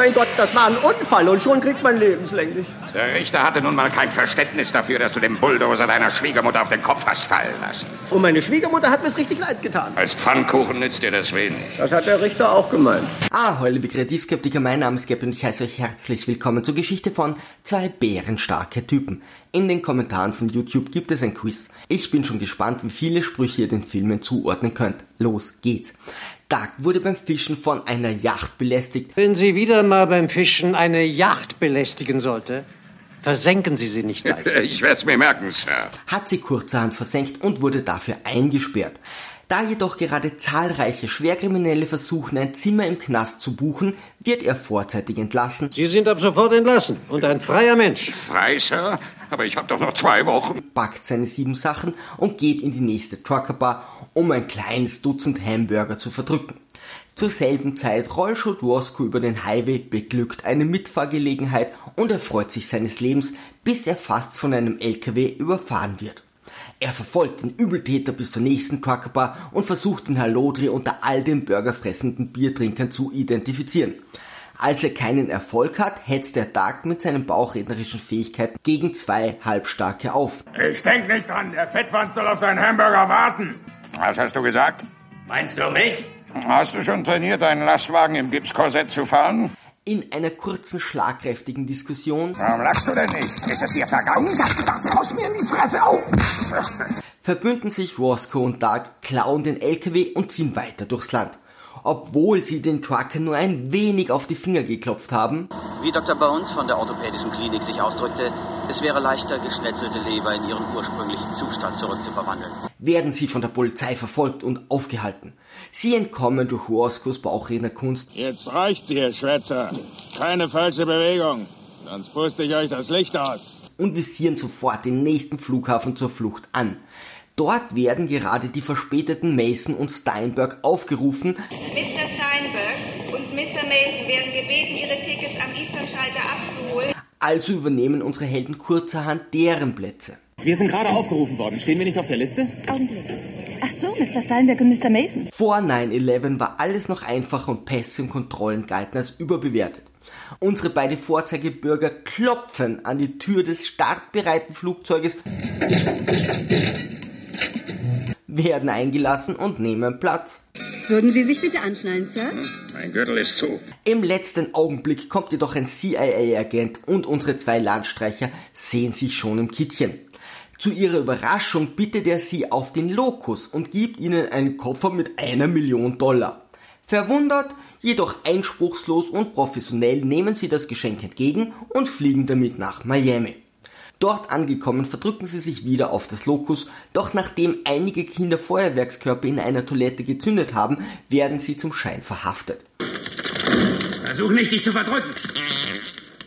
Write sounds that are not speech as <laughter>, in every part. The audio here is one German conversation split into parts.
mein Gott, das war ein Unfall und schon kriegt man lebenslänglich. Der Richter hatte nun mal kein Verständnis dafür, dass du den Bulldozer deiner Schwiegermutter auf den Kopf hast fallen lassen. Und meine Schwiegermutter hat mir's richtig leid getan. Als Pfannkuchen nützt dir das wenig. Das hat der Richter auch gemeint. Ah, hallo liebe Kreativskeptiker, mein Name ist Gab und ich heiße euch herzlich willkommen zur Geschichte von zwei bärenstarke Typen. In den Kommentaren von YouTube gibt es ein Quiz. Ich bin schon gespannt, wie viele Sprüche ihr den Filmen zuordnen könnt. Los geht's. Doug wurde beim Fischen von einer Yacht belästigt. Wenn sie wieder mal beim Fischen eine Yacht belästigen sollte, versenken Sie sie nicht <laughs> gleich. Ich werde es mir merken, Sir. hat sie kurzerhand versenkt und wurde dafür eingesperrt. Da jedoch gerade zahlreiche Schwerkriminelle versuchen, ein Zimmer im Knast zu buchen, wird er vorzeitig entlassen, Sie sind ab sofort entlassen und ein freier Mensch. Frei, Sir? Aber ich habe doch noch zwei Wochen. packt seine sieben Sachen und geht in die nächste Truckerbar, um ein kleines Dutzend Hamburger zu verdrücken. Zur selben Zeit rollschaut Roscoe über den Highway, beglückt eine Mitfahrgelegenheit und erfreut sich seines Lebens, bis er fast von einem LKW überfahren wird. Er verfolgt den Übeltäter bis zur nächsten Truckerbar und versucht den Hallodri unter all den burgerfressenden Biertrinkern zu identifizieren. Als er keinen Erfolg hat, hetzt der Dark mit seinen bauchrednerischen Fähigkeiten gegen zwei Halbstarke auf. Ich denk nicht dran, der Fettwanz soll auf seinen Hamburger warten. Was hast du gesagt? Meinst du mich? Hast du schon trainiert, einen Lastwagen im Gipskorsett zu fahren? In einer kurzen, schlagkräftigen Diskussion Warum lachst du denn nicht? Ist es dir vergangen? Ich hab gedacht, du haust mir in die Fresse auf. verbünden sich Roscoe und Doug, klauen den LKW und ziehen weiter durchs Land. Obwohl sie den Trucker nur ein wenig auf die Finger geklopft haben, Wie Dr. Bones von der orthopädischen Klinik sich ausdrückte, es wäre leichter, geschnetzelte Leber in ihren ursprünglichen Zustand zurückzuverwandeln. werden sie von der Polizei verfolgt und aufgehalten. Sie entkommen durch Roscoes Bauchrednerkunst Jetzt reicht's hier, Schwätzer. Keine falsche Bewegung. Sonst puste ich euch das Licht aus. und visieren sofort den nächsten Flughafen zur Flucht an. Dort werden gerade die verspäteten Mason und Steinberg aufgerufen, Mr. Mr. Mason werden gebeten, ihre Tickets am Eastern-Schalter abzuholen. also übernehmen unsere Helden kurzerhand deren Plätze. Wir sind gerade aufgerufen worden. Stehen wir nicht auf der Liste? Augenblick. Ach so, Mr. Steinberg und Mr. Mason. Vor 9-11 war alles noch einfacher und Pässe und Kontrollen galten als überbewertet. Unsere beiden Vorzeigebürger klopfen an die Tür des startbereiten Flugzeuges, werden eingelassen und nehmen Platz. Würden Sie sich bitte anschnallen, Sir? Mein Gürtel ist zu. Im letzten Augenblick kommt jedoch ein CIA-Agent und unsere zwei Landstreicher sehen sich schon im Kittchen. Zu ihrer Überraschung bittet er sie auf den Lokus und gibt ihnen einen Koffer mit einer Million Dollar. Verwundert, jedoch einspruchslos und professionell nehmen sie das Geschenk entgegen und fliegen damit nach Miami. Dort angekommen verdrücken sie sich wieder auf das Lokus, doch nachdem einige Kinder Feuerwerkskörper in einer Toilette gezündet haben, werden sie zum Schein verhaftet. Versuch nicht, dich zu verdrücken.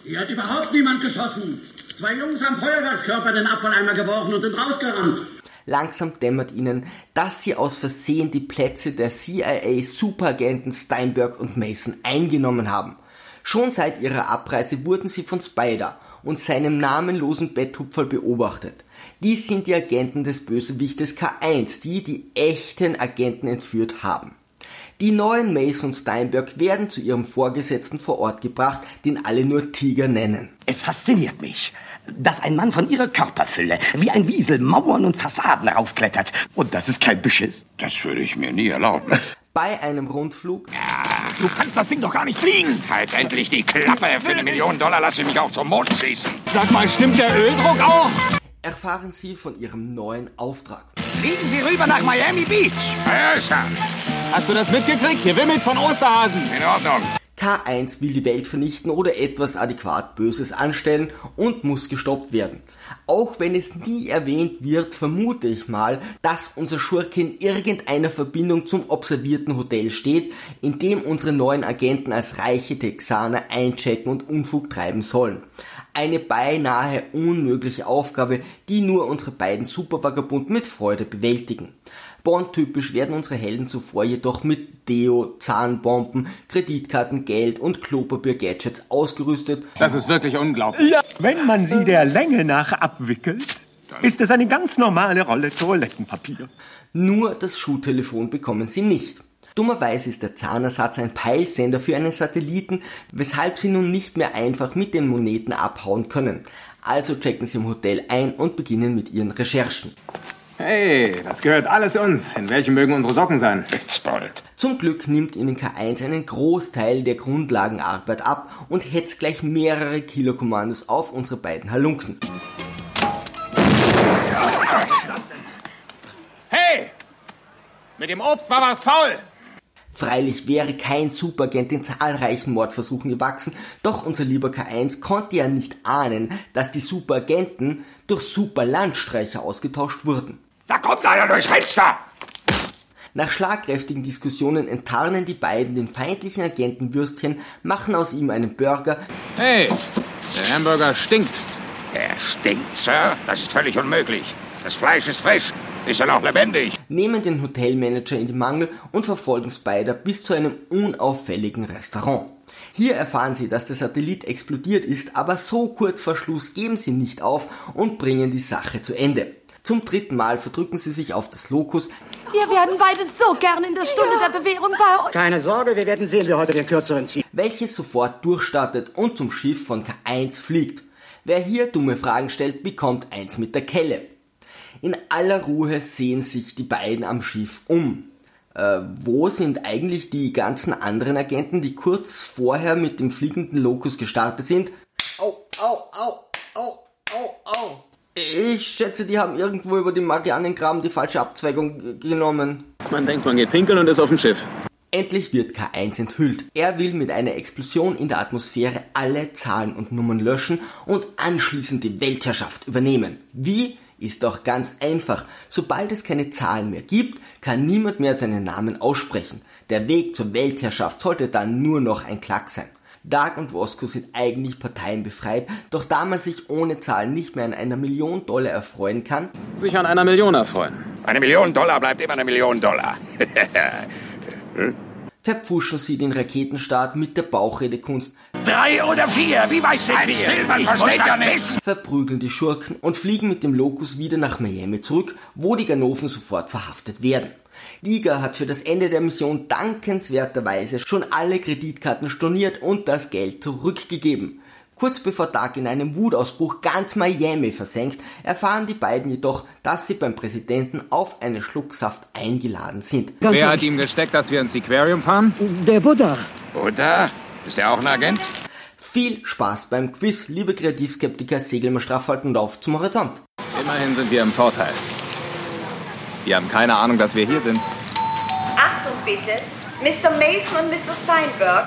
Hier hat überhaupt niemand geschossen. Zwei Jungs haben Feuerwerkskörper in den Abfalleimer geworfen und sind rausgerannt. Langsam dämmert ihnen, dass sie aus Versehen die Plätze der CIA-Superagenten Steinberg und Mason eingenommen haben. Schon seit ihrer Abreise wurden sie von Spider und seinem namenlosen Betthupferl beobachtet. Dies sind die Agenten des Bösewichtes K1, die die echten Agenten entführt haben. Die neuen Mason und Steinberg werden zu ihrem Vorgesetzten vor Ort gebracht, den alle nur Tiger nennen. Es fasziniert mich, dass ein Mann von ihrer Körperfülle wie ein Wiesel Mauern und Fassaden raufklettert. Und das ist kein Beschiss. Das würde ich mir nie erlauben. Bei einem Rundflug Du kannst das Ding doch gar nicht fliegen. Halt endlich die Klappe. Für eine Million Dollar lasse ich mich auch zum Mond schießen. Sag mal, stimmt der Öldruck auch? erfahren sie von ihrem neuen Auftrag. Fliegen Sie rüber nach Miami Beach. Ja, Sir. Hast du das mitgekriegt? Hier wimmelt's von Osterhasen. In Ordnung. K1 will die Welt vernichten oder etwas adäquat Böses anstellen und muss gestoppt werden. Auch wenn es nie erwähnt wird, vermute ich mal, dass unser Schurke in irgendeiner Verbindung zum observierten Hotel steht, in dem unsere neuen Agenten als reiche Texaner einchecken und Unfug treiben sollen. Eine beinahe unmögliche Aufgabe, die nur unsere beiden Supervagabunden mit Freude bewältigen. Bond-typisch werden unsere Helden zuvor jedoch mit Deo, Zahnbomben, Kreditkarten, Geld und Klopapier-Gadgets ausgerüstet. Das ist wirklich unglaublich. Ja, wenn man sie der Länge nach abwickelt, ist es eine ganz normale Rolle Toilettenpapier. Nur das Schuhtelefon bekommen sie nicht. Dummerweise ist der Zahnersatz ein Peilsender für einen Satelliten, weshalb sie nun nicht mehr einfach mit den Moneten abhauen können. Also checken sie im Hotel ein und beginnen mit ihren Recherchen. Hey, das gehört alles uns. In welchem mögen unsere Socken sein? Witzbold. Zum Glück nimmt ihnen K1 einen Großteil der Grundlagenarbeit ab und hetzt gleich mehrere Kilo-Kommandos auf unsere beiden Halunken. Hey! Mit dem Obst war was faul! Freilich wäre kein Superagent den zahlreichen Mordversuchen gewachsen, doch unser lieber K1 konnte ja nicht ahnen, dass die Superagenten durch Superlandstreicher ausgetauscht wurden. Da kommt einer durchs Fenster! Nach schlagkräftigen Diskussionen enttarnen die beiden den feindlichen Agenten Würstchen, machen aus ihm einen Burger. Hey, der Hamburger stinkt. Er stinkt, Sir. Das ist völlig unmöglich. Das Fleisch ist frisch. Ist er noch lebendig? Nehmen den Hotelmanager in die Mangel und verfolgen Spider bis zu einem unauffälligen Restaurant. Hier erfahren sie, dass der Satellit explodiert ist, aber so kurz vor Schluss geben sie nicht auf und bringen die Sache zu Ende. Zum dritten Mal verdrücken sie sich auf das Lokus. Wir werden beide so gern in der Stunde ja. der Bewährung bei euch. Keine Sorge, wir werden sehen, wer heute den kürzeren zieht. Welches sofort durchstartet und zum Schiff von K1 fliegt. Wer hier dumme Fragen stellt, bekommt eins mit der Kelle. In aller Ruhe sehen sich die beiden am Schiff um. Äh, wo sind eigentlich die ganzen anderen Agenten, die kurz vorher mit dem fliegenden Locus gestartet sind? Au, au, au, au, au, au. Ich schätze, die haben irgendwo über den Marianengraben die falsche Abzweigung genommen. Man denkt, man geht pinkeln und ist auf dem Schiff. Endlich wird K1 enthüllt. Er will mit einer Explosion in der Atmosphäre alle Zahlen und Nummern löschen und anschließend die Weltherrschaft übernehmen. Wie? Ist doch ganz einfach. Sobald es keine Zahlen mehr gibt, kann niemand mehr seinen Namen aussprechen. Der Weg zur Weltherrschaft sollte dann nur noch ein Klack sein. Dark und Roscoe sind eigentlich parteienbefreit, doch da man sich ohne Zahlen nicht mehr an einer Million Dollar erfreuen kann, sich an einer Million erfreuen. Eine Million Dollar bleibt immer eine Million Dollar. <laughs> hm? Verpfuschen sie den Raketenstart mit der Bauchredekunst. Drei oder vier, wie weit sind wir? Still, man ich versteht ja nichts. Verprügeln die Schurken und fliegen mit dem Locus wieder nach Miami zurück, wo die Ganoven sofort verhaftet werden. Liga hat für das Ende der Mission dankenswerterweise schon alle Kreditkarten storniert und das Geld zurückgegeben. Kurz bevor Doug in einem Wutausbruch ganz Miami versenkt, erfahren die beiden jedoch, dass sie beim Präsidenten auf einen Schlucksaft eingeladen sind. Ganz Wer hat ihm gesteckt, dass wir ins Aquarium fahren? Der Buddha. Buddha? Ist er auch ein Agent? Viel Spaß beim Quiz, liebe Kreativskeptiker, segeln wir straff halten auf zum Horizont. Immerhin sind wir im Vorteil. Wir haben keine Ahnung, dass wir hier sind. Achtung bitte, Mr. Mason und Mr. Steinberg